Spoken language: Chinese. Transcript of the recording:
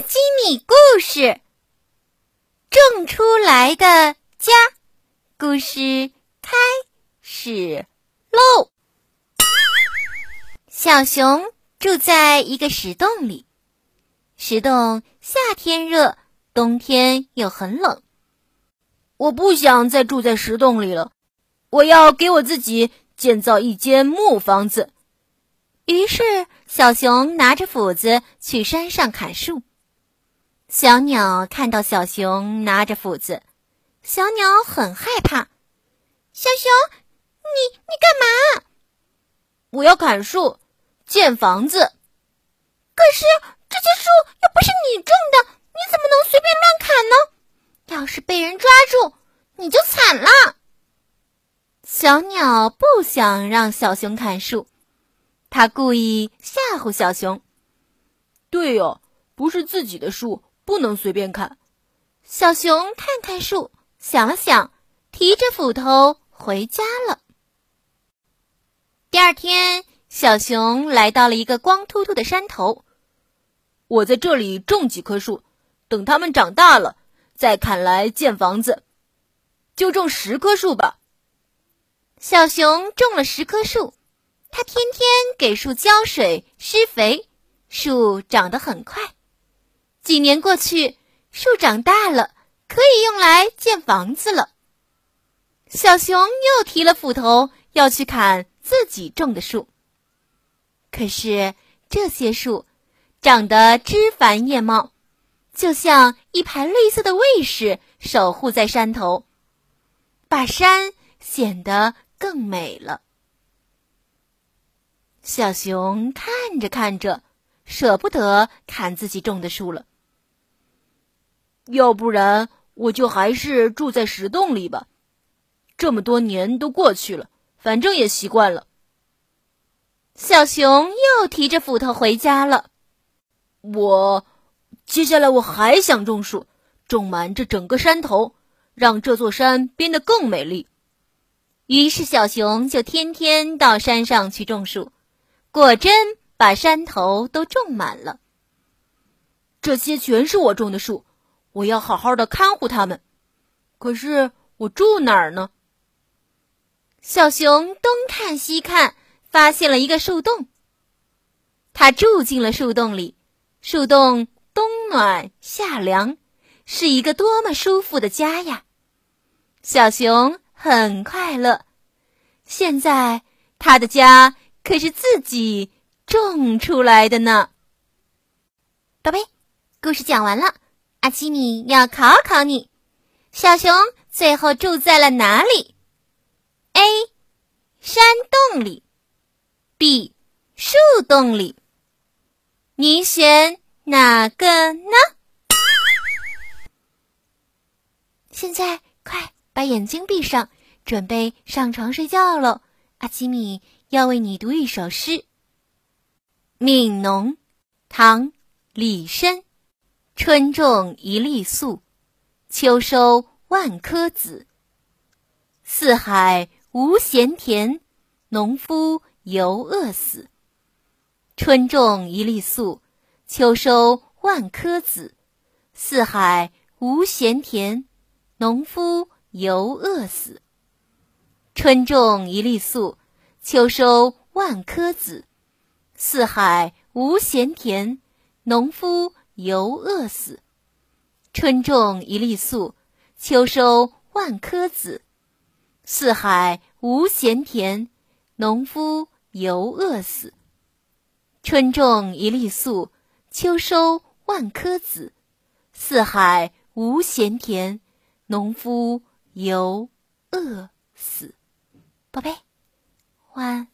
基米故事：种出来的家。故事开始喽！小熊住在一个石洞里，石洞夏天热，冬天又很冷。我不想再住在石洞里了，我要给我自己建造一间木房子。于是，小熊拿着斧子去山上砍树。小鸟看到小熊拿着斧子，小鸟很害怕。小熊，你你干嘛？我要砍树，建房子。可是这些树又不是你种的，你怎么能随便乱砍呢？要是被人抓住，你就惨了。小鸟不想让小熊砍树。它故意吓唬小熊。对哦，不是自己的树，不能随便砍。小熊看看树，想了想，提着斧头回家了。第二天，小熊来到了一个光秃秃的山头。我在这里种几棵树，等它们长大了再砍来建房子。就种十棵树吧。小熊种了十棵树。他天天给树浇水、施肥，树长得很快。几年过去，树长大了，可以用来建房子了。小熊又提了斧头要去砍自己种的树，可是这些树长得枝繁叶茂，就像一排绿色的卫士守护在山头，把山显得更美了。小熊看着看着，舍不得砍自己种的树了。要不然，我就还是住在石洞里吧。这么多年都过去了，反正也习惯了。小熊又提着斧头回家了。我接下来我还想种树，种满这整个山头，让这座山变得更美丽。于是，小熊就天天到山上去种树。果真把山头都种满了。这些全是我种的树，我要好好的看护它们。可是我住哪儿呢？小熊东看西看，发现了一个树洞。他住进了树洞里，树洞冬暖夏凉，是一个多么舒服的家呀！小熊很快乐。现在他的家。可是自己种出来的呢，宝贝。故事讲完了，阿基米要考考你：小熊最后住在了哪里？A. 山洞里，B. 树洞里，你选哪个呢？现在快把眼睛闭上，准备上床睡觉了。阿基米。要为你读一首诗，《悯农》，唐·李绅。春种一粒粟，秋收万颗子。四海无闲田，农夫犹饿死。春种一粒粟，秋收万颗子。四海无闲田，农夫犹饿死。春种一粒粟。秋收万颗子，四海无闲田，农夫犹饿死。春种一粒粟，秋收万颗子，四海无闲田，农夫犹饿死。春种一粒粟，秋收万颗子，四海无闲田，农夫犹饿死。宝贝。晚安